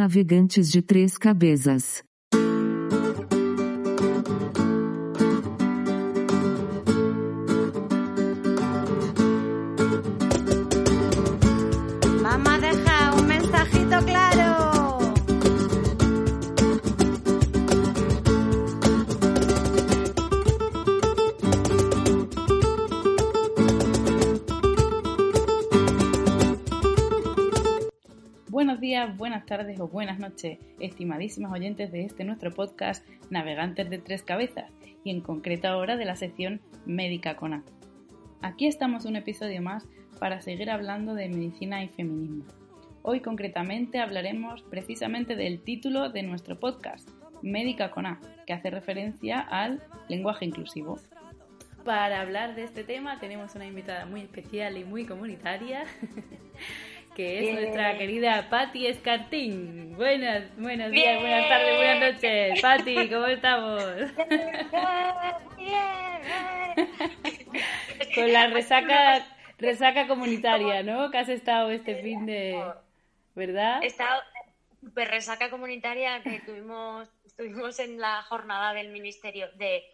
navegantes de três cabeças. Días, buenas tardes o buenas noches, estimadísimos oyentes de este nuestro podcast Navegantes de Tres Cabezas y en concreto ahora de la sección Médica con A. Aquí estamos un episodio más para seguir hablando de medicina y feminismo. Hoy concretamente hablaremos precisamente del título de nuestro podcast, Médica con A, que hace referencia al lenguaje inclusivo. Para hablar de este tema tenemos una invitada muy especial y muy comunitaria, que es Bien. nuestra querida Patti Escartín. Buenas, buenos días, buenas tardes, buenas noches. Patti, ¿cómo estamos? Con la resaca, resaca comunitaria, ¿no? Que has estado este fin de... ¿Verdad? He estado súper resaca comunitaria que tuvimos, estuvimos en la jornada del Ministerio de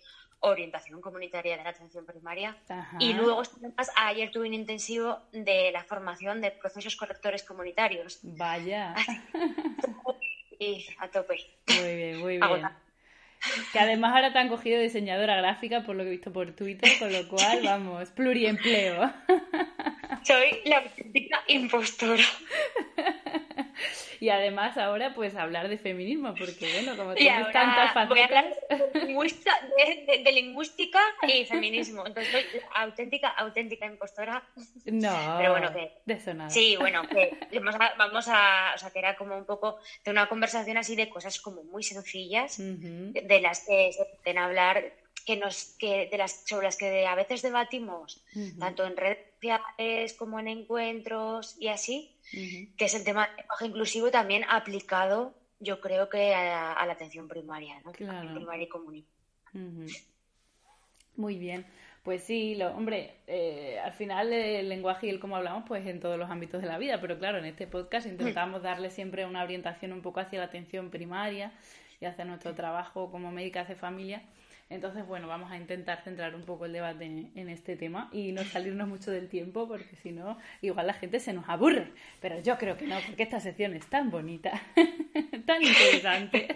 Orientación Comunitaria de la Atención Primaria. Ajá. Y luego, además, ayer tuve un intensivo de la formación de procesos correctores comunitarios. Vaya. Y a tope. Muy bien, muy bien. Agotado. Que además ahora te han cogido diseñadora gráfica, por lo que he visto por Twitter, con lo cual, vamos, pluriempleo. Soy la auténtica impostora. Y además ahora, pues, hablar de feminismo, porque, bueno, como tienes tantas voy a hablar facetas... de, lingüística y feminismo. Entonces soy auténtica, auténtica impostora. No, Pero bueno, que- de eso nada. Sí, bueno, que vamos a, vamos a, o sea, que era como un poco de una conversación así de cosas como muy sencillas, de las que se pueden hablar, que nos, que de las, sobre las que a veces debatimos, tanto en redes sociales como en encuentros y así, que es el tema del lenguaje inclusivo también aplicado, yo creo que a, a la atención primaria, ¿no? Claro. Primaria y comunitaria. Muy bien. Pues sí, lo, hombre, eh, al final el lenguaje y el cómo hablamos, pues en todos los ámbitos de la vida, pero claro, en este podcast intentamos darle siempre una orientación un poco hacia la atención primaria y hacia nuestro trabajo como médicas de familia. Entonces, bueno, vamos a intentar centrar un poco el debate en, este tema y no salirnos mucho del tiempo, porque si no, igual la gente se nos aburre. Pero yo creo que no, porque esta sección es tan bonita, tan interesante.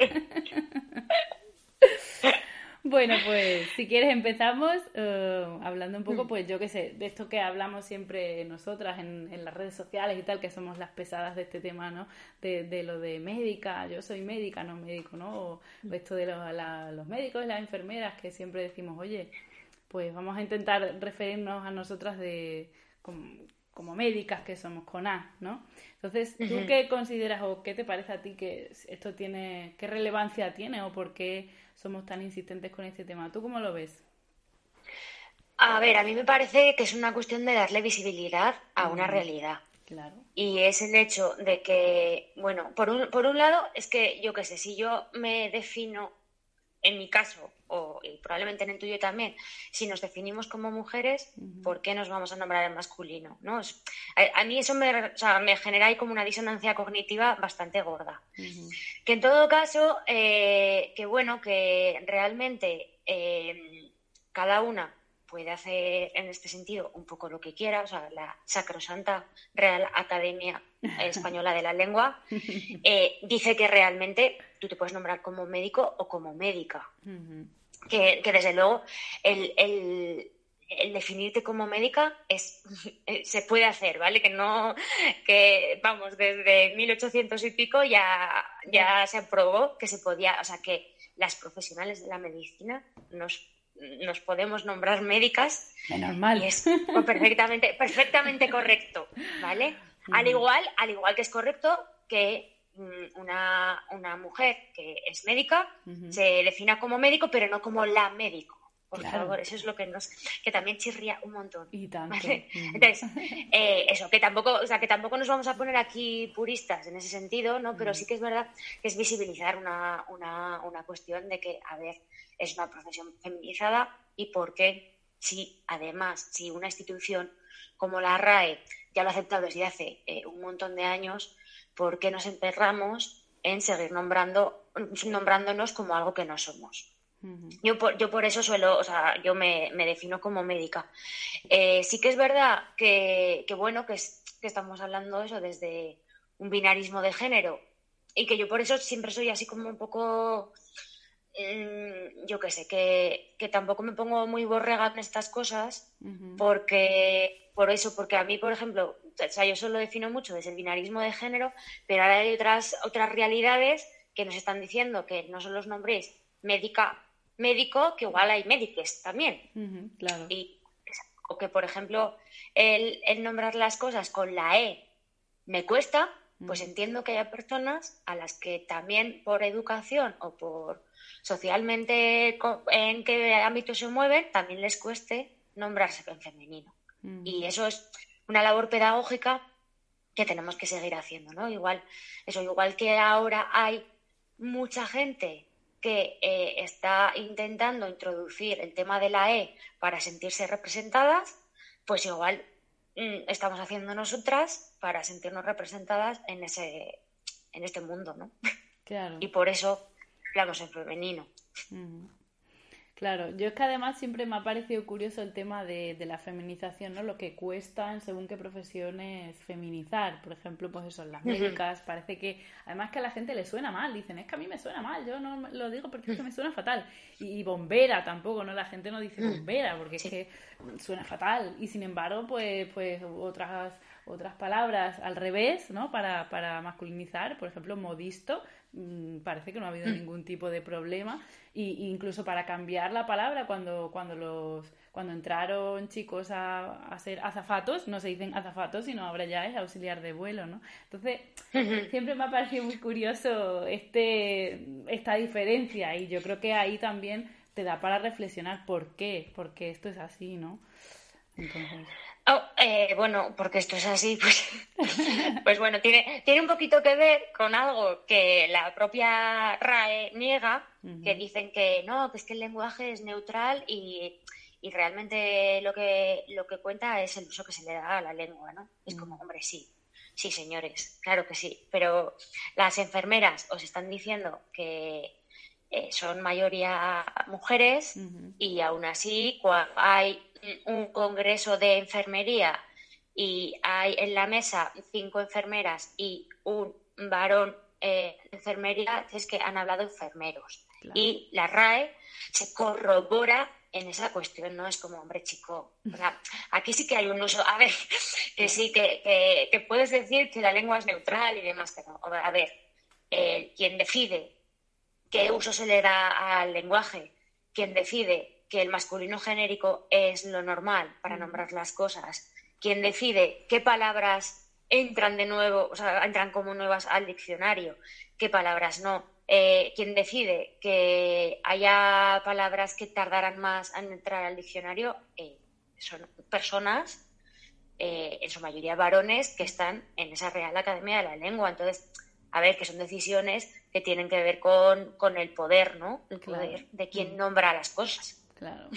Bueno, pues si quieres empezamos eh, hablando un poco, pues yo qué sé, de esto que hablamos siempre nosotras en, en las redes sociales y tal, que somos las pesadas de este tema, ¿no? De, de lo de médica, yo soy médica, no médico, ¿no? O esto de lo- la- los médicos y las enfermeras, que siempre decimos, oye, pues vamos a intentar referirnos a nosotras de como, como médicas que somos con A, ¿no? Entonces, ¿tú qué consideras o qué te parece a ti que esto tiene, qué relevancia tiene o por qué somos tan insistentes con este tema? ¿Tú cómo lo ves? A ver, a mí me parece que es una cuestión de darle visibilidad a una realidad. Claro. Y es el hecho de que, bueno, por un, por un lado, es que yo qué sé, si yo me defino, en mi caso, o y probablemente en el tuyo también, si nos definimos como mujeres. ¿por qué nos vamos a nombrar en masculino? ¿no? Es- a, a mí eso me, o sea, me genera ahí como una disonancia cognitiva bastante gorda. Que en todo caso, eh, que bueno, que realmente eh, cada una puede hacer en este sentido un poco lo que quiera, o sea, la sacrosanta Real Academia Española de la Lengua eh, dice que realmente tú te puedes nombrar como médico o como médica. Que, que desde luego el, el- el definirte como médica es eh, se puede hacer, ¿vale? Que no, que vamos, desde 1800 y pico ya, ya se aprobó que se podía, o sea, que las profesionales de la medicina nos, nos podemos nombrar médicas Menos mal. y es perfectamente, perfectamente correcto, ¿vale? Al igual, al igual que es correcto que una, una mujer que es médica se defina como médico, pero no como la médico. Por Claro. favor, eso es lo que nos, que también chirría un montón. Y tanto. Entonces, eh, eso, que tampoco, o sea, que tampoco nos vamos a poner aquí puristas en ese sentido, ¿no? Pero Mm. sí que es verdad que es visibilizar una, una, una cuestión de que, a ver, es una profesión feminizada y por qué, si además, si una institución como la RAE ya lo ha aceptado desde hace eh, un montón de años, ¿por qué nos emperramos en seguir nombrando, nombrándonos como algo que no somos. Yo por, yo por eso suelo, o sea, yo me, defino como médica. Eh, sí que es verdad que, bueno, que, que estamos hablando eso desde un binarismo de género y que yo por eso siempre soy así como un poco, mm, yo qué sé, que, que, tampoco me pongo muy borrega en estas cosas porque, por eso, porque a mí, por ejemplo, o sea, yo solo defino mucho desde el binarismo de género, pero ahora hay otras, otras realidades que nos están diciendo que no son los nombres médica médico que igual hay médiques también. claro. Y, o que, por ejemplo, el, nombrar las cosas con la E me cuesta, pues entiendo que haya personas a las que también por educación o por socialmente en qué ámbito se mueven, también les cueste nombrarse en femenino. Y eso es una labor pedagógica que tenemos que seguir haciendo, ¿no? Igual, eso, igual que ahora hay mucha gente que eh, está intentando introducir el tema de la E para sentirse representadas, pues igual mm, estamos haciendo nosotras para sentirnos representadas en ese en este mundo, ¿no? Claro. y por eso hablamos en femenino. Claro, yo es que además siempre me ha parecido curioso el tema de, de, la feminización, ¿no? Lo que cuesta en según qué profesiones feminizar. Por ejemplo, pues eso, las médicas, parece que, además que a la gente le suena mal, dicen, es que a mí me suena mal, yo no lo digo porque es que me suena fatal. Y, bombera tampoco, ¿no? La gente no dice bombera porque es que suena fatal. Y sin embargo, pues, pues otras otras palabras al revés, ¿no? Para, para masculinizar, por ejemplo, modisto, mm, parece que no ha habido mm. ningún tipo de problema. Y, incluso para cambiar la palabra, cuando, cuando, los, cuando entraron chicos a, a ser azafatos, no se dicen azafatos, sino ahora ya es auxiliar de vuelo, ¿no? Entonces, siempre me ha parecido muy curioso este, esta diferencia y yo creo que ahí también te da para reflexionar por qué, porque esto es así, ¿no? Entonces... Oh, eh, bueno, porque esto es así, pues, pues bueno, tiene, tiene un poquito que ver con algo que la propia RAE niega, que dicen que no, que es que el lenguaje es neutral y, realmente lo que, lo que cuenta es el uso que se le da a la lengua, ¿no? Es como, hombre, sí, sí, señores, claro que sí, pero las enfermeras os están diciendo que eh, son mayoría mujeres y aún así hay un congreso de enfermería y hay en la mesa cinco enfermeras y un varón eh, enfermería, es que han hablado enfermeros. Y la RAE se corrobora en esa cuestión, ¿no? Es como, hombre, chico, o sea, aquí sí que hay un uso, a ver, que sí, que, que, puedes decir que la lengua es neutral y demás, pero, a ver, eh, quien decide qué uso se le da al lenguaje, quien decide que el masculino genérico es lo normal para nombrar las cosas, quien decide qué palabras entran de nuevo, o sea, entran como nuevas al diccionario, qué palabras no, eh, quien decide que haya palabras que tardarán más en entrar al diccionario, eh, son personas, eh, en su mayoría varones, que están en esa Real Academia de la Lengua. Entonces, a ver, que son decisiones que tienen que ver con, con el poder, ¿no? El poder de quien nombra las cosas. Claro.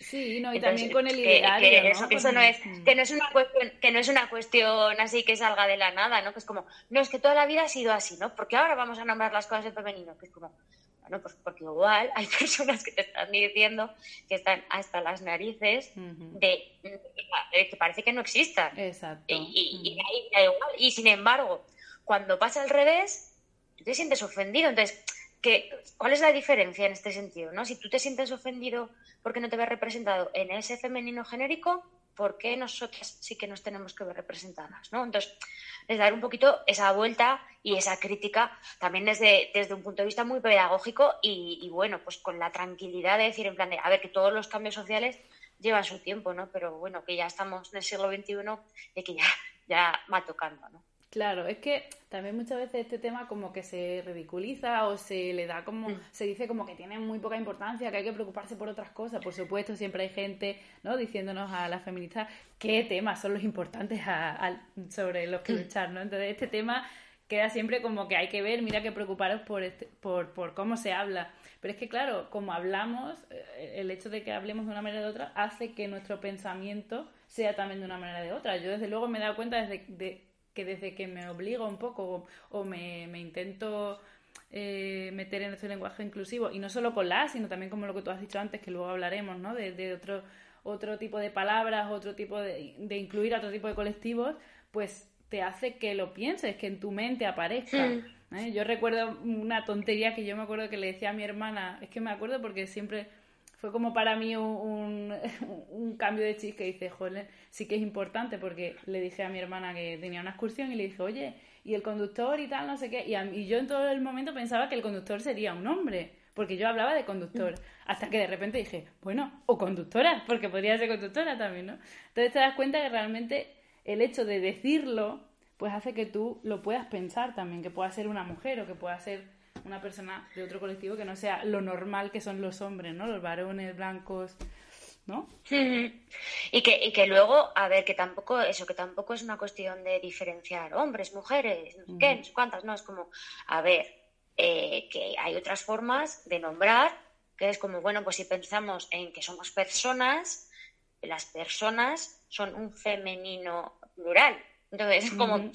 Sí, no, y también con el ideario, que, Eso, no es, que no es una cuestión, que no es una cuestión así que salga de la nada, ¿no? Que es como, no, es que toda la vida ha sido así, ¿no? Porque ahora vamos a nombrar las cosas en femenino, que es como, bueno, pues porque igual hay personas que te están diciendo que están hasta las narices de, que parece que no existan. Exacto. Y, igual. y sin embargo, cuando pasa al revés, tú te sientes ofendido. Entonces, ¿cuál es la diferencia en este sentido? ¿no? Si tú te sientes ofendido porque no te ves representado en ese femenino genérico, ¿por qué nosotras sí que nos tenemos que ver representadas? ¿no? Entonces, es dar un poquito esa vuelta y esa crítica también desde, desde un punto de vista muy pedagógico y, bueno, pues con la tranquilidad de decir en plan de, a ver, que todos los cambios sociales llevan su tiempo, ¿no? Pero bueno, que ya estamos en el siglo XXI y que ya, ya va tocando, ¿no? Claro, es que también muchas veces este tema como que se ridiculiza o se le da como, mm. se dice como que tiene muy poca importancia, que hay que preocuparse por otras cosas. Por supuesto, siempre hay gente, ¿no? Diciéndonos a las feministas qué temas son los importantes sobre los que mm. luchar, ¿no? Entonces este tema queda siempre como que hay que ver, mira que preocuparos por, este, por, por cómo se habla. Pero es que claro, como hablamos, eh, el hecho de que hablemos de una manera o de otra hace que nuestro pensamiento sea también de una manera o de otra. Yo desde luego me he dado cuenta desde de que desde que me obligo un poco o, me, intento eh, meter en este lenguaje inclusivo, y no solo con la, sino también como lo que tú has dicho antes, que luego hablaremos, ¿no? De, otro, otro tipo de palabras, otro tipo de, de incluir a otro tipo de colectivos, pues te hace que lo pienses, que en tu mente aparezca. Hmm. ¿eh? Yo recuerdo una tontería que yo me acuerdo que le decía a mi hermana, es que me acuerdo porque siempre fue como para mí un, un, cambio de chis que dice, joder, sí que es importante porque le dije a mi hermana que tenía una excursión y le dije, oye, y el conductor y tal, no sé qué, y, y yo en todo el momento pensaba que el conductor sería un hombre, porque yo hablaba de conductor, hasta que de repente dije, bueno, o conductora, porque podría ser conductora también, ¿no? Entonces te das cuenta que realmente el hecho de decirlo, pues hace que tú lo puedas pensar también, que pueda ser una mujer o que pueda ser una persona de otro colectivo que no sea lo normal que son los hombres, ¿no? Los varones blancos, ¿no? Y que, y que luego, a ver, que tampoco, eso, que tampoco es una cuestión de diferenciar hombres, mujeres, no sé qué, no sé cuántas, no, es como, a ver, eh, que hay otras formas de nombrar, que es como, bueno, pues si pensamos en que somos personas, las personas son un femenino plural. Entonces, es como,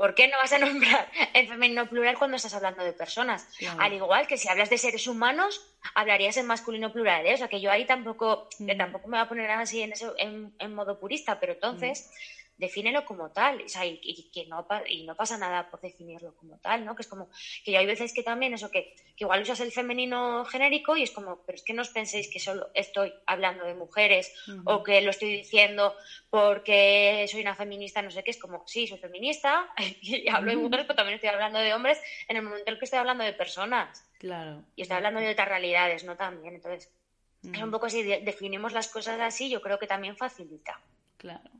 ¿Por qué no vas a nombrar en femenino plural cuando estás hablando de personas? Al igual que si hablas de seres humanos, hablarías en masculino plural. ¿eh? O sea, que yo ahí tampoco, tampoco me voy a poner así en, eso, en, modo purista, pero entonces defínelo como tal, y, que no, y no pasa nada por definirlo como tal, ¿no? Que es como, que hay veces que también eso, que, igual usas el femenino genérico y es como, pero es que no os penséis que solo estoy hablando de mujeres o que lo estoy diciendo porque soy una feminista, no sé qué, es como, sí, soy feminista y hablo de mujeres, pero también estoy hablando de hombres en el momento en el que estoy hablando de personas. Claro. Y estoy hablando de otras realidades, ¿no? También, entonces, es un poco así, definimos las cosas así, yo creo que también facilita. Claro.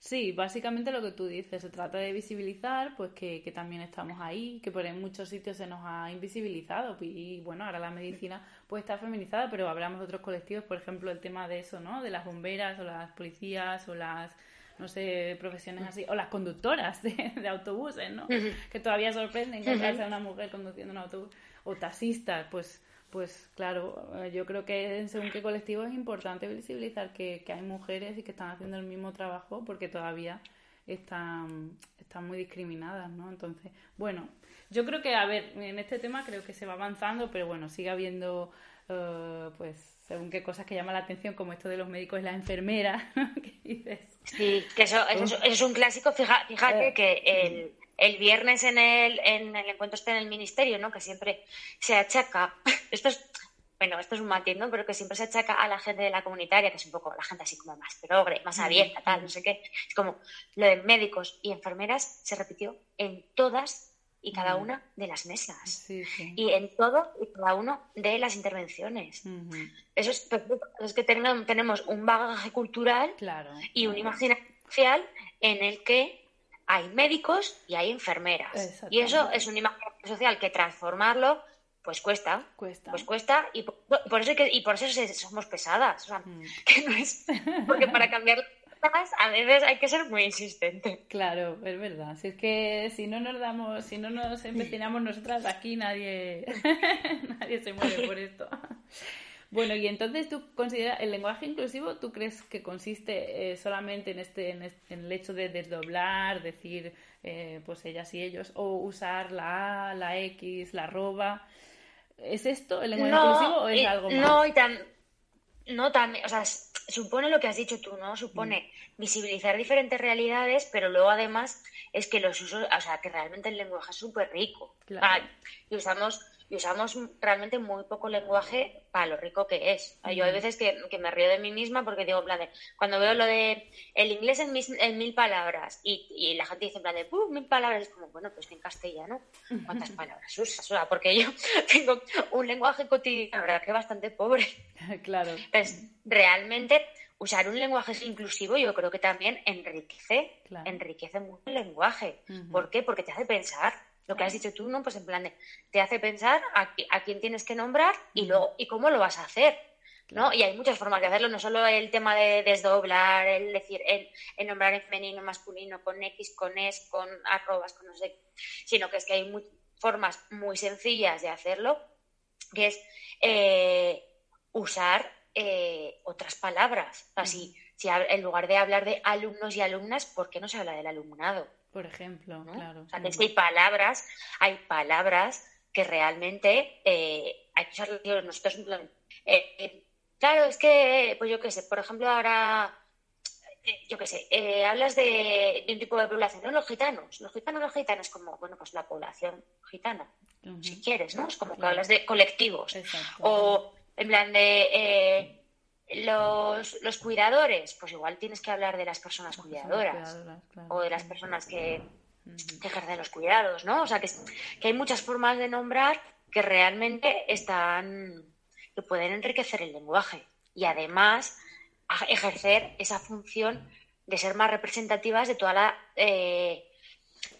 Sí, básicamente lo que tú dices, se trata de visibilizar, pues que, que también estamos ahí, que por en muchos sitios se nos ha invisibilizado y bueno, ahora la medicina pues está feminizada, pero hablamos de otros colectivos, por ejemplo, el tema de eso, ¿no? De las bomberas o las policías o las no sé, profesiones así, o las conductoras de, autobuses, ¿no? Que todavía sorprenden que sea una mujer conduciendo un autobús, o taxistas, pues pues claro, eh, yo creo que según qué colectivo es importante visibilizar que, hay mujeres y que están haciendo el mismo trabajo porque todavía están, están muy discriminadas, ¿no? Entonces, bueno, yo creo que, a ver, en este tema creo que se va avanzando, pero bueno, sigue habiendo, uh, pues, según qué cosas que llaman la atención, como esto de los médicos y las enfermeras, ¿Qué dices? Sí, que eso, es un clásico, fíjate, fíjate eh, que el el viernes en el, en el encuentro este en el ministerio, ¿no? Que siempre se achaca, esto es, bueno, esto es un matiz, ¿no? Pero que siempre se achaca a la gente de la comunitaria, que es un poco la gente así como más progre, más abierta, tal, no sé qué. Es como lo de médicos y enfermeras se repitió en todas y cada una de las mesas. Y en todo y cada una de las intervenciones. Eso es, es que tenemos un bagaje cultural y un imaginario social en el que hay médicos y hay enfermeras. Y eso es un imagen social que transformarlo pues cuesta, cuesta. pues cuesta y por, eso que, y por eso somos pesadas, mm. que no es porque para cambiar a veces hay que ser muy insistente. Claro, es verdad. Si es que si no nos damos, si no nos empecinamos nosotras aquí nadie nadie se mueve por esto. Bueno, y entonces tú consideras el lenguaje inclusivo, ¿tú crees que consiste eh, solamente en este, en el hecho de desdoblar, decir eh, pues ellas y ellos, o usar la A, la X, la arroba? ¿Es esto el lenguaje inclusivo o es algo más? No, y tan, no también, o sea, supone lo que has dicho tú, ¿no? Supone mm. visibilizar diferentes realidades, pero luego además es que los usos, o sea, que realmente el lenguaje es súper rico. Claro. y usamos y usamos realmente muy poco lenguaje para lo rico que es. Yo hay veces que, me río de mí misma porque digo, en plan de, cuando veo lo de el inglés en, en mil palabras y, la gente dice en plan de, mil palabras, es como, bueno, pues en castellano, ¿cuántas palabras usas? O sea, porque yo tengo un lenguaje cotidiano, verdad que bastante pobre. Claro. Entonces, realmente usar un lenguaje inclusivo yo creo que también enriquece, enriquece mucho el lenguaje. ¿Por qué? Porque te hace pensar lo que has dicho tú, ¿no? Pues en plan de, te hace pensar a, quién tienes que nombrar y luego, y cómo lo vas a hacer. ¿no? Y hay muchas formas de hacerlo, no solo el tema de desdoblar, el decir, el, nombrar en femenino, masculino, con X, con S, con arrobas, con no sé, sino que es que hay formas muy sencillas de hacerlo, que es eh, usar eh, otras palabras. Así, si en lugar de hablar de alumnos y alumnas, ¿por qué no se habla del alumnado? Por ejemplo, claro. O sea, que hay palabras, hay palabras que realmente eh, hay que usarlas nosotros. Eh, eh, claro, es que, pues yo qué sé, por ejemplo, ahora, eh, yo qué sé, eh, hablas de, de, un tipo de población, ¿no? Los gitanos. Los gitanos, los gitanos, como, bueno, pues la población gitana, uh -huh. si quieres, ¿no? Es como claro. que hablas de colectivos. Exacto. O en plan de eh, los, los, cuidadores, pues igual tienes que hablar de las personas cuidadoras, cuidadoras claro. o de las personas que, que, ejercen los cuidados, ¿no? O sea, que, que, hay muchas formas de nombrar que realmente están, que pueden enriquecer el lenguaje y además ejercer esa función de ser más representativas de toda la eh,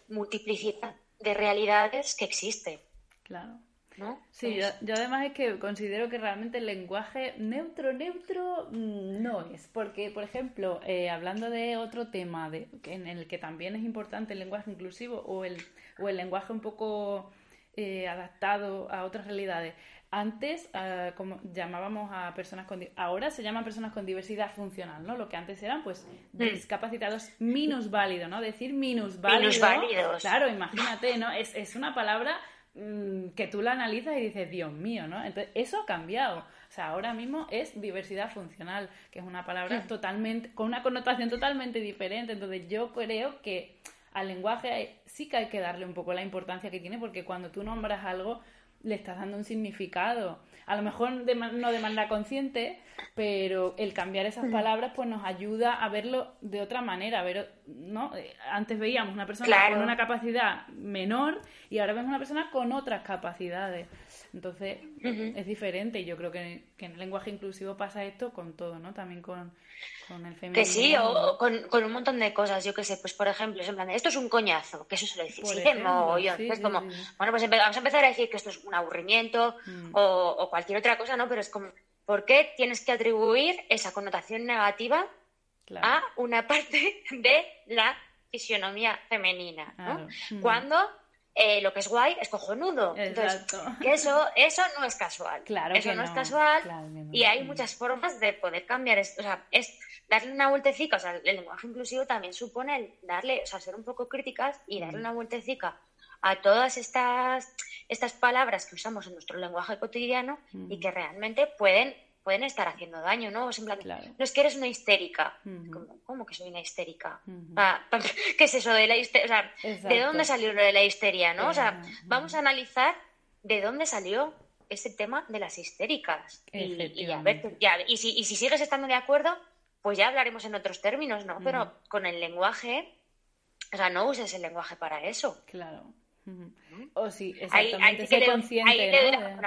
multiplicidad de realidades que existe. Claro. ¿No? Sí, yo, yo, además es que considero que realmente el lenguaje neutro, neutro no es, porque, por ejemplo, eh, hablando de otro tema de, en el que también es importante el lenguaje inclusivo o el, o el lenguaje un poco eh, adaptado a otras realidades. Antes, uh, como llamábamos a personas con... Ahora se llaman personas con diversidad funcional, ¿no? Lo que antes eran, pues, discapacitados minusválidos, ¿no? Decir minusválido... Minusválidos. Claro, imagínate, ¿no? Es, es una palabra que tú la analizas y dices, Dios mío, ¿no? Entonces, eso ha cambiado. O sea, ahora mismo es diversidad funcional, que es una palabra sí. totalmente, con una connotación totalmente diferente. Entonces, yo creo que al lenguaje sí que hay que darle un poco la importancia que tiene, porque cuando tú nombras algo, le estás dando un significado. A lo mejor de, no de manera consciente, pero el cambiar esas palabras pues nos ayuda a verlo de otra manera. ver, ¿no? Antes veíamos una persona claro. con una capacidad menor y ahora vemos una persona con otras capacidades. Entonces uh -huh. es diferente y yo creo que, que, en el lenguaje inclusivo pasa esto con todo, ¿no? También con, con el femenino. Que sí, o, con, con, un montón de cosas, yo qué sé, pues por ejemplo, es en plan, esto es un coñazo, que eso se lo dice, sí, no, yo, sí, es sí, como, bueno, pues vamos a empezar a decir que esto es un aburrimiento mm. o, o cualquier otra cosa, ¿no? Pero es como, ¿por qué tienes que atribuir esa connotación negativa claro. a una parte de la fisionomía femenina. Mm. Cuando eh, lo que es guay es cojonudo. Exacto. Entonces, que eso, eso no es casual. Claro eso no, no, es casual claro no, y hay muchas formas de poder cambiar esto. O sea, es darle una vueltecica. O sea, el lenguaje inclusivo también supone el darle, o sea, ser un poco críticas y darle una vueltecica a todas estas, estas palabras que usamos en nuestro lenguaje cotidiano mm. y que realmente pueden pueden estar haciendo daño, ¿no? O sea, en plan, claro. no es que eres una histérica. ¿Cómo, ¿Cómo, que soy una histérica? Ah, ¿Qué es eso de la histeria? O sea, ¿de dónde salió lo de la histeria, no? O sea, vamos a analizar de dónde salió ese tema de las histéricas. Y, y, a ver, ya, y, si, y si sigues estando de acuerdo, pues ya hablaremos en otros términos, ¿no? Uh -huh. Pero con el lenguaje, o sea, no uses el lenguaje para eso. Claro. O sí, exactamente, sé consciente, ahí ¿no? De...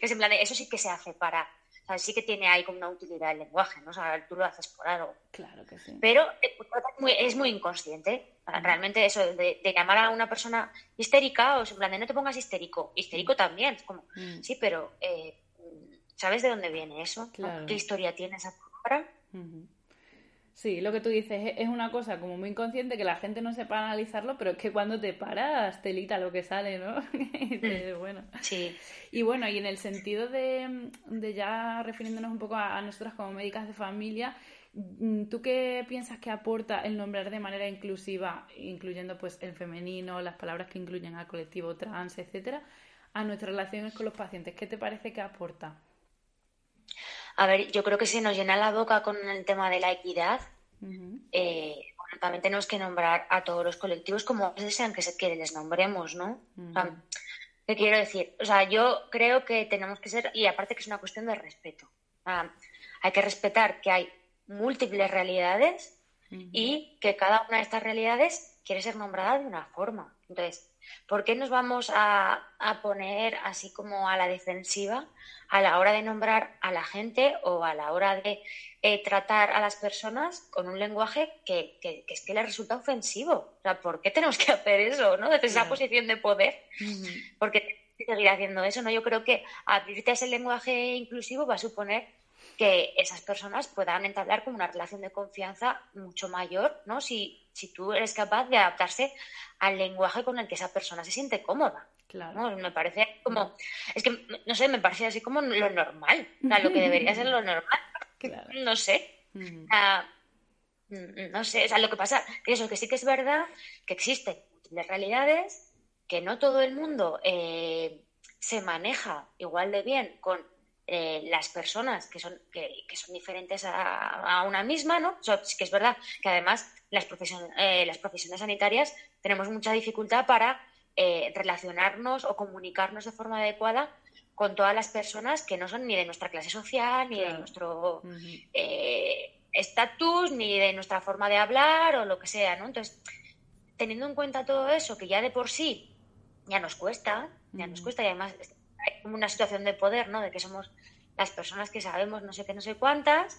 Que es en plan, eso sí que se hace para o sea, sí que tiene ahí como una utilidad el lenguaje, ¿no? O sea, tú lo haces por algo. Claro que sí. Pero eh, es muy, inconsciente. Realmente eso de, de, llamar a una persona histérica o en plan de no te pongas histérico. Histérico mm. también. Es como, mm. sí, pero eh, ¿sabes de dónde viene eso? Claro. ¿Qué historia tiene esa palabra? Sí, lo que tú dices es una cosa como muy inconsciente que la gente no sepa analizarlo, pero es que cuando te paras, telita lo que sale, ¿no? Mm. bueno. Sí. Y bueno, y en el sentido de, de ya refiriéndonos un poco a, a, nosotras como médicas de familia, ¿tú qué piensas que aporta el nombrar de manera inclusiva, incluyendo pues el femenino, las palabras que incluyen al colectivo trans, etcétera, a nuestras relaciones con los pacientes? ¿Qué te parece que aporta? A ver, yo creo que se nos llena la boca con el tema de la equidad. Uh -huh. eh, también tenemos que nombrar a todos los colectivos como desean que, se, que les nombremos, ¿no? Uh -huh. o sea, ¿Qué quiero decir? O sea, yo creo que tenemos que ser, y aparte que es una cuestión de respeto. Ah, hay que respetar que hay múltiples realidades uh -huh. y que cada una de estas realidades quiere ser nombrada de una forma. Entonces, ¿Por qué nos vamos a, a, poner así como a la defensiva a la hora de nombrar a la gente o a la hora de eh, tratar a las personas con un lenguaje que, que, que, es que les resulta ofensivo? O sea, ¿por qué tenemos que hacer eso, no? Desde esa posición de poder. Uh -huh. ¿Por qué seguir haciendo eso, no? Yo creo que abrirte a ese lenguaje inclusivo va a suponer que esas personas puedan entablar como una relación de confianza mucho mayor, ¿no? Si, si tú eres capaz de adaptarse al lenguaje con el que esa persona se siente cómoda. Claro. ¿no? Me parece como, es que, no sé, me parece así como lo normal, o sea, lo que debería ser lo normal. Claro. No sé. Uh -huh. uh, mm, no sé, o sea, lo que pasa, que eso, que sí que es verdad que existen múltiples realidades, que no todo el mundo eh, se maneja igual de bien con eh, las personas que son, que, son diferentes a, una misma, ¿no? O sea, sí que es verdad que además las, profesiones, eh, las profesiones sanitarias tenemos mucha dificultad para relacionarnos o comunicarnos de forma adecuada con todas las personas que no son ni de nuestra clase social, ni de nuestro estatus, ni de nuestra forma de hablar o lo que sea, ¿no? Entonces, teniendo en cuenta todo eso, que ya de por sí ya nos cuesta, ya nos cuesta y además hay como una situación de poder, ¿no? De que somos las personas que sabemos no sé qué, no sé cuántas,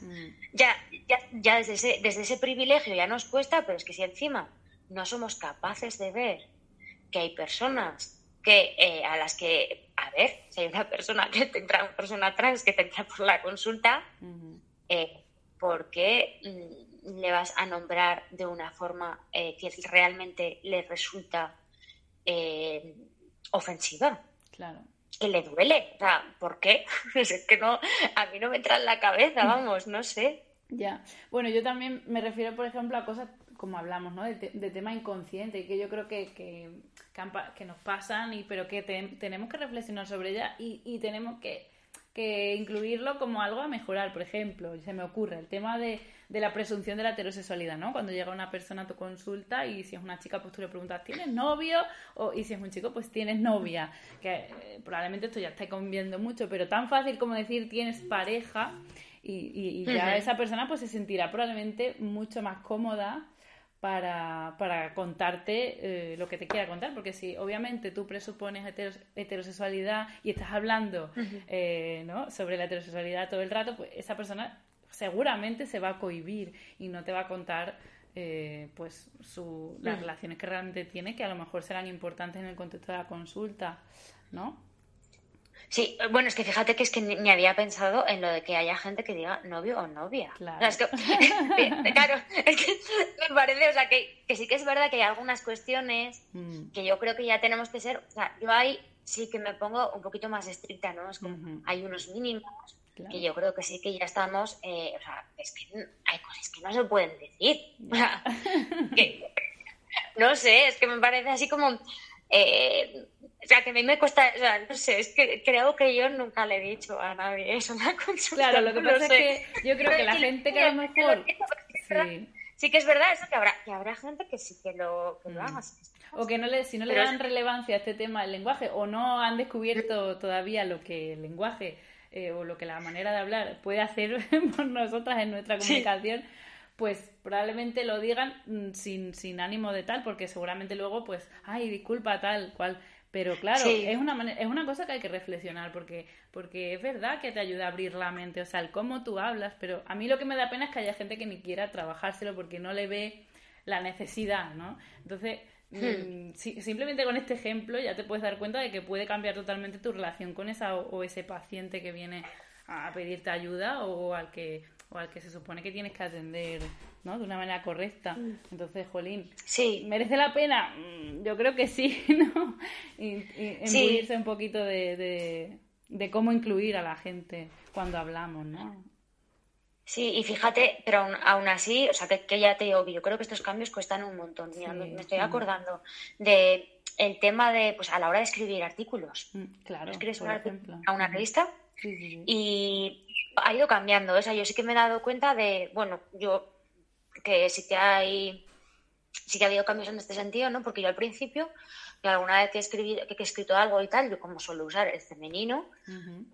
ya, ya, ya desde, ese, desde ese privilegio ya nos cuesta, pero es que si encima no somos capaces de ver que hay personas que eh, a las que, a ver, si hay una persona que te entra, una persona trans que te entra por la consulta, eh, ¿por qué mm, le vas a nombrar de una forma eh, que realmente le resulta ofensiva. Claro. Que le duele. O sea, ¿por qué? es que no, a mí no me entra en la cabeza, vamos, no sé. Ya. Bueno, yo también me refiero, por ejemplo, a cosas como hablamos, ¿no? De, tema inconsciente, que yo creo que, que, que, nos pasan, y, pero que tenemos que reflexionar sobre ella y, y tenemos que que incluirlo como algo a mejorar. Por ejemplo, se me ocurre el tema de, la presunción de la heterosexualidad, ¿no? Cuando llega una persona a tu consulta y si es una chica, pues tú le preguntas, ¿tienes novio? O, y si es un chico, pues tienes novia. Que eh, probablemente esto ya está conviviendo mucho, pero tan fácil como decir tienes pareja y, ya esa persona pues se sentirá probablemente mucho más cómoda para, para contarte eh, lo que te quiera contar, porque si obviamente tú presupones heterosexualidad y estás hablando eh, ¿no? sobre la heterosexualidad todo el rato, pues esa persona seguramente se va a cohibir y no te va a contar eh, pues su, las relaciones que realmente tiene, que a lo mejor serán importantes en el contexto de la consulta, ¿no? Sí, bueno, es que fíjate que es que ni, había pensado en lo de que haya gente que diga novio o novia. Claro, es que, claro, es que me parece, o sea, que, sí que es verdad que hay algunas cuestiones mm. que yo creo que ya tenemos que ser, o sea, yo ahí sí que me pongo un poquito más estricta, ¿no? Es como, hay unos mínimos que yo creo que sí que ya estamos, eh, o sea, es que hay cosas que no se pueden decir. no sé, es que me parece así como... Eh, o sea, que a mí me cuesta, o sea, no sé, es que creo que yo nunca le he dicho a nadie eso, una consulta. Claro, lo que pasa es que yo creo que la gente que a lo mejor... Sí. sí que es verdad eso, que habrá, que habrá gente que sí que lo, que lo haga. O que no le, si no le dan relevancia a este tema del lenguaje, o no han descubierto todavía lo que el lenguaje eh, o lo que la manera de hablar puede hacer por nosotras en nuestra comunicación, pues probablemente lo digan mm, sin, sin ánimo de tal, porque seguramente luego, pues, ay, disculpa, tal cual. Pero claro, es, una es una cosa que hay que reflexionar porque, porque es verdad que te ayuda a abrir la mente, o sea, el cómo tú hablas, pero a mí lo que me da pena es que haya gente que ni quiera trabajárselo porque no le ve la necesidad, ¿no? Entonces, hmm. mm, simplemente con este ejemplo ya te puedes dar cuenta de que puede cambiar totalmente tu relación con esa o ese paciente que viene a pedirte ayuda o al que o al que se supone que tienes que atender ¿no? de una manera correcta. Mm. Entonces, Jolín, sí. ¿merece la pena? Mm, yo creo que sí, ¿no? Y, y un poquito de, de, cómo incluir a la gente cuando hablamos, ¿no? Sí, y fíjate, pero aún, así, o sea, que, ya te digo yo creo que estos cambios cuestan un montón. me, estoy acordando de el tema de, pues a la hora de escribir artículos. Mm, claro, escribes a una revista y ha ido cambiando. O sea, yo sí que me he dado cuenta de, bueno, yo que sí que hay, sí que ha habido cambios en este sentido, ¿no? Porque yo al principio, que alguna vez que he, escribido, que he escrito algo y tal, yo como suelo usar el femenino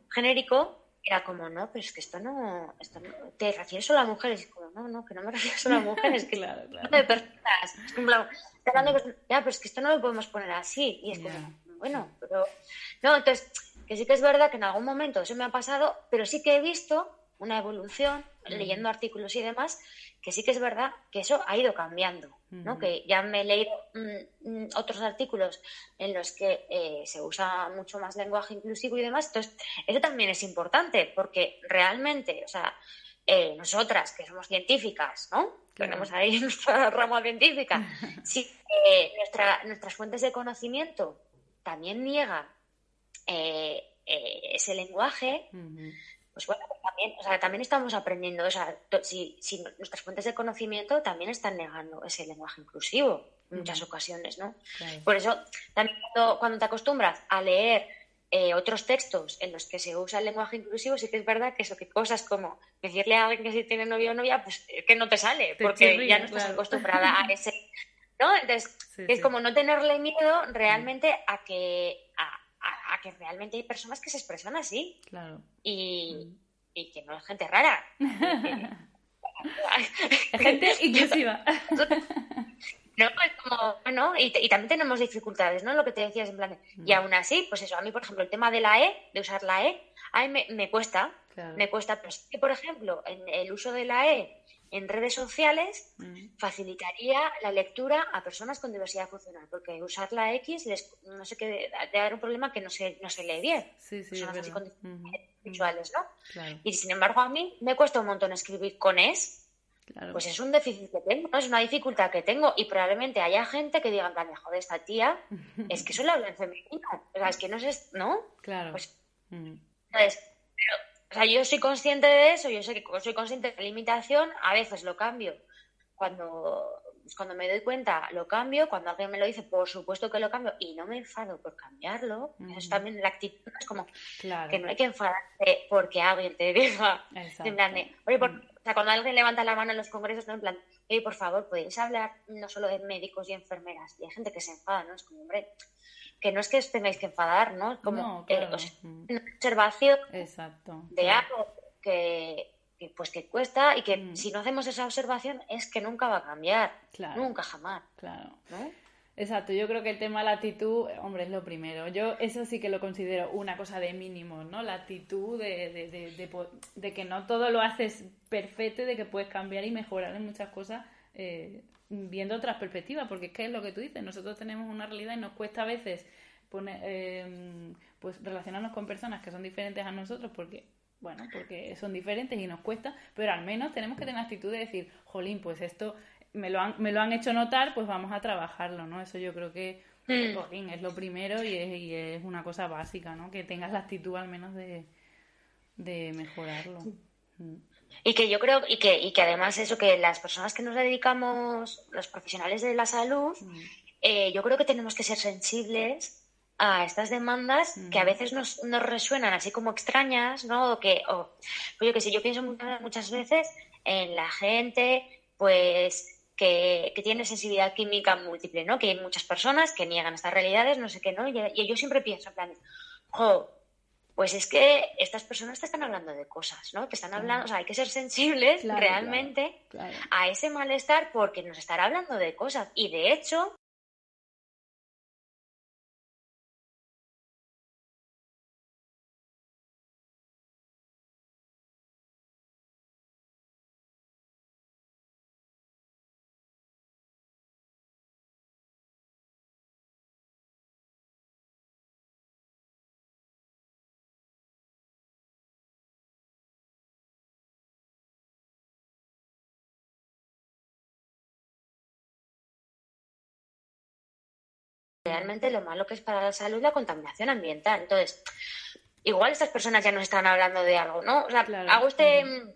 genérico, era como, no, pero es que esto no, esto no te refieres solo a mujeres. Y como, no, no, que no me refiero solo a mujeres, que claro, claro. de personas. Es como, ya, pero es que esto no lo podemos poner así. Y es como, bueno, pero. No, entonces que sí que es verdad que en algún momento eso me ha pasado, pero sí que he visto una evolución, leyendo artículos y demás, que sí que es verdad que eso ha ido cambiando, ¿no? Que ya me he leído mm, mm, otros artículos en los que eh, se usa mucho más lenguaje inclusivo y demás. Entonces, eso también es importante, porque realmente, o sea, eh, nosotras que somos científicas, ¿no? Tenemos ahí nuestra rama científica. Si eh, nuestras fuentes de conocimiento también niegan eh, ese lenguaje, pues bueno, también, o sea, también estamos aprendiendo, o sea, si, si nuestras fuentes de conocimiento también están negando ese lenguaje inclusivo en muchas ocasiones, ¿no? Por eso, también cuando, te acostumbras a leer eh, otros textos en los que se usa el lenguaje inclusivo, sí que es verdad que eso, que cosas como decirle a alguien que si tiene novio o novia, pues que no te sale, porque ya no estás acostumbrada a ese, ¿no? Entonces, es como no tenerle miedo realmente a que, a, que realmente hay personas que se expresan así. Claro. Y, y que no es gente rara. gente inclusiva. No, es como, bueno, y, y, también tenemos dificultades, ¿no? Lo que te decías en plan, y mm. aún así, pues eso, a mí, por ejemplo, el tema de la E, de usar la E, a mí me, cuesta, me cuesta, pero que, por ejemplo, en el uso de la E en redes sociales mm. facilitaría la lectura a personas con diversidad funcional, porque usar la X les, no sé qué, de dar un problema que no se, no se lee bien. Sí, sí, personas así con visuales, ¿no? Y sin embargo, a mí me cuesta un montón escribir con es. Pues es un déficit que tengo, ¿no? es una dificultad que tengo y probablemente haya gente que diga, joder, esta tía, es que solo habla en femenino, o sea, es que no sé, ¿no? Claro. Pues, mm. entonces, pero o sea, yo soy consciente de eso, yo sé que soy consciente de la limitación, a veces lo cambio. Cuando, pues cuando me doy cuenta, lo cambio. Cuando alguien me lo dice, por supuesto que lo cambio y no me enfado por cambiarlo. Eso también la actitud, es como que no hay que enfadarse porque alguien te diga. En plan oye, o sea, cuando alguien levanta la mano en los congresos, no en plan, oye, por favor, podéis hablar no solo de médicos y enfermeras. Y hay gente que se enfada, ¿no? Es como, hombre, que no es que os tengáis que enfadar, ¿no? Como eh, una observación Exacto. de algo que, pues que cuesta y que mm. si no hacemos esa observación es que nunca va a cambiar. Nunca, jamás. Claro. Exacto, yo creo que el tema de la actitud, hombre, es lo primero. Yo eso sí que lo considero una cosa de mínimo, ¿no? La actitud de, de, de, de que no todo lo haces perfecto y de que puedes cambiar y mejorar en muchas cosas eh, viendo otras perspectivas, porque es que es lo que tú dices, nosotros tenemos una realidad y nos cuesta a veces poner, eh, pues relacionarnos con personas que son diferentes a nosotros porque bueno, porque son diferentes y nos cuesta, pero al menos tenemos que tener la actitud de decir, jolín, pues esto me lo han, me lo han hecho notar, pues vamos a trabajarlo, ¿no? Eso yo creo que mm. es lo primero y es, y es, una cosa básica, ¿no? Que tengas la actitud al menos de, de mejorarlo. Mm. Y que yo creo, y que, y que además eso, que las personas que nos dedicamos, los profesionales de la salud, mm. eh, yo creo que tenemos que ser sensibles a estas demandas que a mm. veces nos, nos, resuenan así como extrañas, ¿no? O que, o, pues yo que sé, yo pienso muchas veces en la gente, pues, que, que, tiene sensibilidad química múltiple, ¿no? Que hay muchas personas que niegan estas realidades, no sé qué, ¿no? Y, y yo siempre pienso, en plan, jo, pues es que estas personas te están hablando de cosas, ¿no? Que están hablando, o sea, hay que ser sensibles realmente a ese malestar porque nos están hablando de cosas. Y de hecho, realmente lo malo que es para la salud la contaminación ambiental. Entonces, igual estas personas ya nos están hablando de algo, ¿no? O sea, hago este, mm,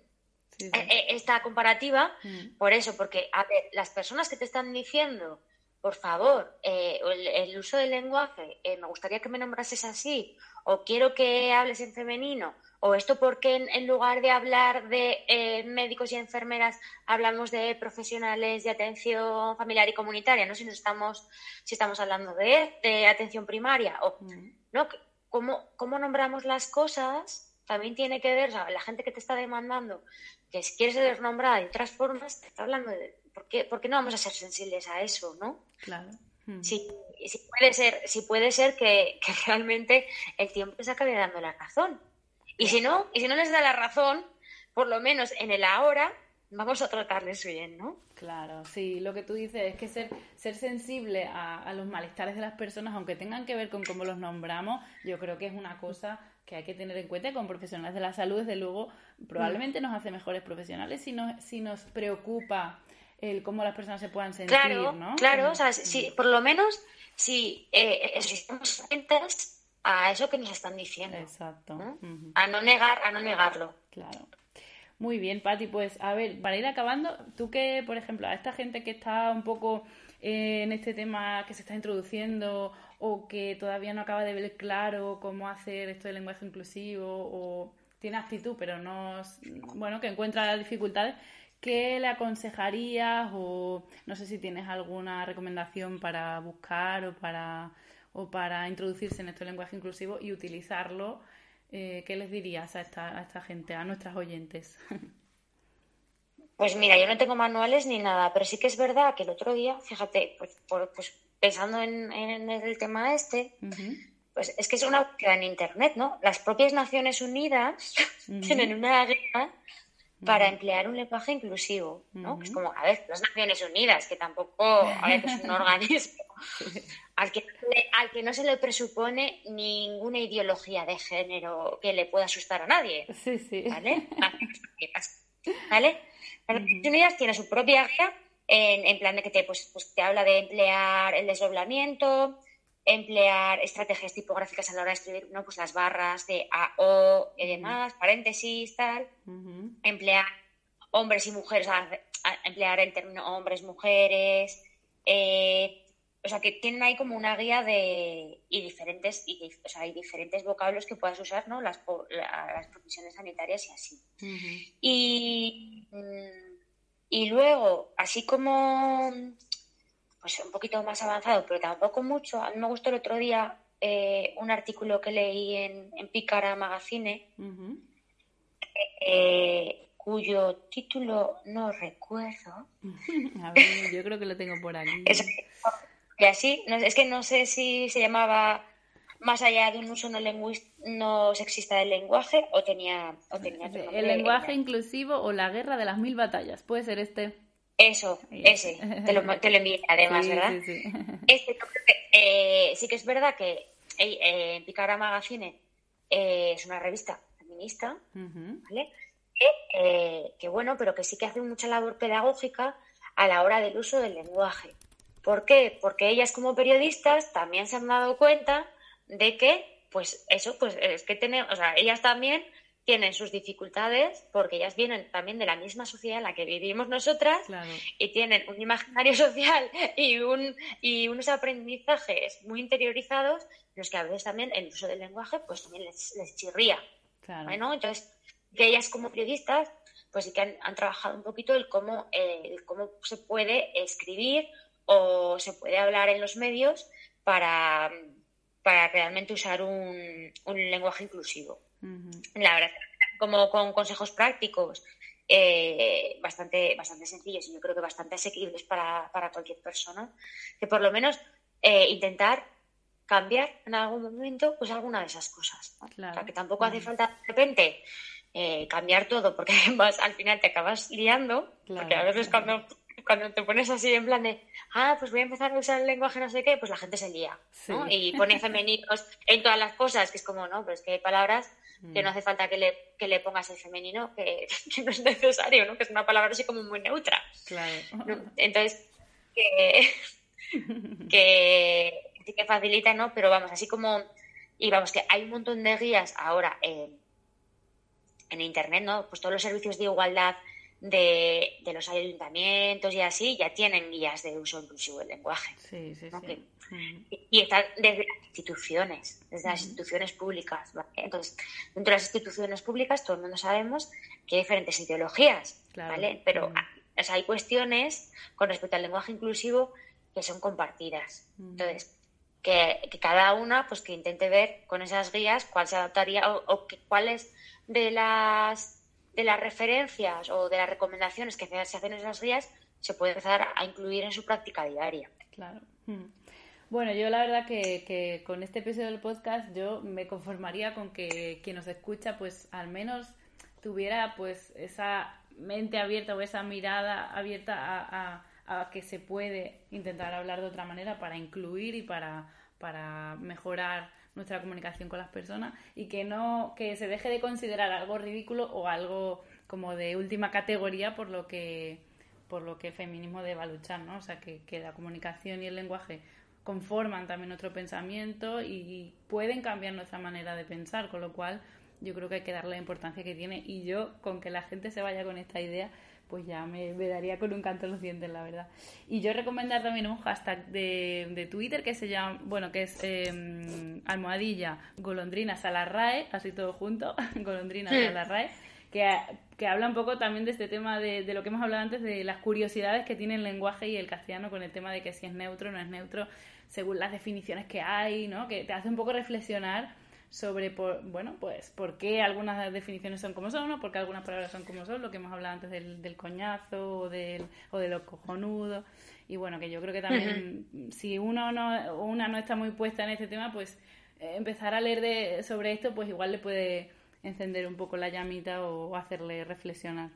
eh, eh, esta comparativa mm. por eso, porque, a ver, las personas que te están diciendo, por favor, eh, el, uso del lenguaje, me gustaría que me nombrases así, o quiero que hables en femenino, o esto porque en, lugar de hablar de eh, médicos y enfermeras hablamos de profesionales de atención familiar y comunitaria, no si nos estamos si estamos hablando de, atención primaria o mm. no cómo, cómo nombramos las cosas también tiene que ver la gente que te está demandando que si quieres ser nombrada de otras formas te está hablando de por qué, por qué no vamos a ser sensibles a eso, ¿no? Claro. Mm. Sí, puede ser, si puede ser que, que realmente el tiempo se acabe dando la razón y si no, y si no les da la razón, por lo menos en el ahora, vamos a tratarles bien, ¿no? Claro, sí, lo que tú dices es que ser, ser sensible a, los malestares de las personas, aunque tengan que ver con cómo los nombramos, yo creo que es una cosa que hay que tener en cuenta con profesionales de la salud, desde luego, probablemente nos hace mejores profesionales si nos, si nos preocupa el cómo las personas se puedan sentir, claro, ¿no? Claro, o sea, si, por lo menos si, eh, si estamos atentas a eso que nos están diciendo. Exacto. A no negar, a no negarlo. Claro. Muy bien, Pati. Pues a ver, para ir acabando, tú que, por ejemplo, a esta gente que está un poco eh, en este tema que se está introduciendo o que todavía no acaba de ver claro cómo hacer esto del lenguaje inclusivo o tiene actitud pero no, bueno, que encuentra dificultades, ¿qué le aconsejarías o no sé si tienes alguna recomendación para buscar o para o para introducirse en este lenguaje inclusivo y utilizarlo? Eh, ¿Qué les dirías a esta, a esta gente, a nuestras oyentes? Pues mira, yo no tengo manuales ni nada, pero sí que es verdad que el otro día, fíjate, pues, por- pues pensando en, en el tema este, pues es que es una búsqueda en Internet, ¿no? Las propias Naciones Unidas tienen una guía para emplear un lenguaje inclusivo, ¿no? Pues Ujú. como, a ver, las Naciones Unidas, que tampoco, a ver, es un organismo al que, al que no se le presupone ninguna ideología de género que le pueda asustar a nadie, Sí, sí. ¿vale? ¿vale? Las Naciones Unidas tiene su propia guía en, en plan de que te, pues, pues te habla de emplear el desdoblamiento, emplear estrategias tipográficas a la hora de escribir, ¿no? Pues las barras de A, O y demás, paréntesis, tal emplear hombres y mujeres, a- a- emplear el término hombres, mujeres, eh, o sea que tienen ahí como una guía de y diferentes y, o sea, hay diferentes vocablos que puedas usar, ¿no? Las, las profesiones sanitarias y así. Y, mm, y luego, así como pues un poquito más avanzado, pero tampoco mucho, a mí me gustó el otro día eh, un artículo que leí en, en Pícara Magazine eh, cuyo título no recuerdo. A ver, yo creo que lo tengo por aquí. Es, y así, no, es que no sé si se llamaba más allá de un uso no, no sexista del lenguaje o tenía, o tenía otro nombre. El lenguaje inclusivo o la guerra de las mil batallas. Puede ser este. Eso, ese, te lo, te lo envié además, Sí, ¿verdad? sí, sí. Este, creo que, eh, sí que es verdad que eh, eh, Picara Magazine eh, es una revista feminista, Ujú. ¿vale? Que, eh, que bueno, pero que sí que hace mucha labor pedagógica a la hora del uso del lenguaje. ¿Por qué? Porque ellas como periodistas también se han dado cuenta de que, pues eso, pues es que tenemos, o sea, ellas también tienen sus dificultades porque ellas vienen también de la misma sociedad en la que vivimos nosotras Claro. y tienen un imaginario social y, un, y unos aprendizajes muy interiorizados los que a veces también el uso del lenguaje pues también les, les chirría. Claro. Bueno, entonces, que ellas como periodistas, pues sí que han, han trabajado un poquito el cómo, eh, el cómo se puede escribir o se puede hablar en los medios para, para realmente usar un, un lenguaje inclusivo. Ujú. La verdad, como con consejos prácticos eh, bastante, bastante sencillos y yo creo que bastante asequibles para, para cualquier persona, que por lo menos eh, intentar cambiar en algún momento pues alguna de esas cosas. ¿no? Claro. O sea, que tampoco hace falta de repente eh, cambiar todo porque además al final te acabas liando, Claro. porque a veces cuando, cuando te pones así en plan de, ah, pues voy a empezar a usar el lenguaje no sé qué, pues la gente se lía, ¿no? Sí. Y pone femeninos en todas las cosas, que es como, no, pero es que hay palabras que no Mm. hace falta que le, que le pongas el femenino, que, que no es necesario, ¿no? Que es una palabra así como muy neutra. Claro. ¿no? Entonces, que, que que facilita, ¿no? Pero vamos, así como, y vamos, que hay un montón de guías ahora en, en Internet, ¿no? Pues todos los servicios de igualdad de, de los ayuntamientos y así ya tienen guías de uso inclusivo del lenguaje. Sí, sí, sí. Y- están desde las instituciones, desde las instituciones públicas. ¿vale? Entonces, dentro de las instituciones públicas, todo el mundo sabemos que hay diferentes ideologías, Claro. ¿vale? Pero o sea, hay cuestiones con respecto al lenguaje inclusivo que son compartidas. Entonces, que, que cada una, pues que intente ver con esas guías cuál se adaptaría o, o que- cuáles de las de las referencias o de las recomendaciones que se hacen en esas guías se puede empezar a incluir en su práctica diaria. Claro. Mm. Bueno, yo la verdad que, que con este episodio del podcast yo me conformaría con que quien nos escucha pues al menos tuviera pues esa mente abierta o esa mirada abierta a, a- a que se puede intentar hablar de otra manera para incluir y para, para mejorar nuestra comunicación con las personas y que no que se deje de considerar algo ridículo o algo como de última categoría por lo que por lo que el feminismo deba luchar, ¿no? O sea, que, que la comunicación y el lenguaje conforman también nuestro pensamiento y pueden cambiar nuestra manera de pensar, con lo cual yo creo que hay que darle la importancia que tiene y yo con que la gente se vaya con esta idea pues ya me, daría con un canto en los dientes, la verdad. Y yo recomendar también un hashtag de, de Twitter que se llama, bueno, que es eh, almohadilla golondrinas a la RAE, así todo junto, golondrinas a la RAE, que, que, habla un poco también de este tema de, de, lo que hemos hablado antes, de las curiosidades que tiene el lenguaje y el castellano con el tema de que si es neutro o no es neutro, según las definiciones que hay, ¿no? Que te hace un poco reflexionar sobre, por, bueno, pues por qué algunas definiciones son como son, o por qué algunas palabras son como son, lo que hemos hablado antes del, del coñazo o, del, o de lo cojonudo. Y bueno, que yo creo que también si uno no, una no está muy puesta en este tema, pues eh, empezar a leer de, sobre esto, pues igual le puede encender un poco la llamita o hacerle reflexionar.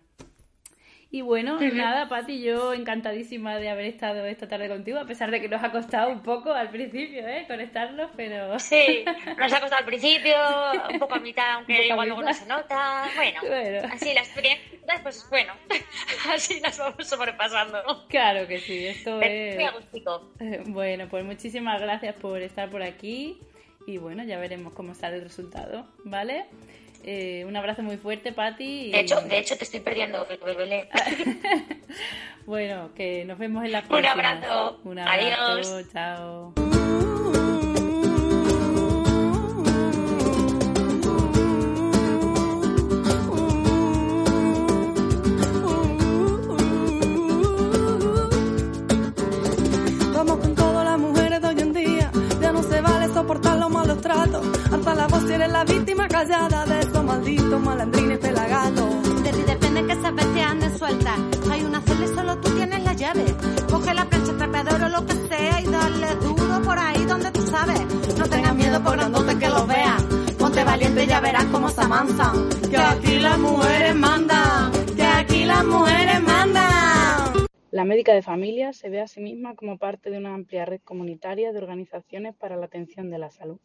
Y bueno, nada, Pati, yo encantadísima de haber estado esta tarde contigo, a pesar de que nos ha costado un poco al principio, ¿eh? Conectarnos, pero... Sí, nos ha costado al principio, un poco a mitad, aunque igual luego no se nota. Bueno, así las experiencias, pues bueno, así las vamos sobrepasando. Claro que sí, esto es... Bueno, pues muchísimas gracias por estar por aquí y bueno, ya veremos cómo sale el resultado, ¿vale? Eh, un abrazo muy fuerte, Pati. De, hecho, de hecho, te estoy perdiendo, bueno, que nos vemos en la próxima. Un abrazo. Un abrazo. Adiós. Chao. Malos tratos. Alza la voz si eres la víctima callada de estos malditos malandrines pelagatos. De ti depende que esa bestia ande suelta. Hay una celda y solo tú tienes la llave. Coge la plancha, trapeador o lo que sea y dale duro por ahí donde tú sabes. No tengas miedo por grandote que lo veas. Ponte valiente y ya verás cómo se amansan. Que aquí las mujeres mandan. Que aquí las mujeres mandan. La médica de familia se ve a sí misma como parte de una amplia red comunitaria de organizaciones para la atención de la salud.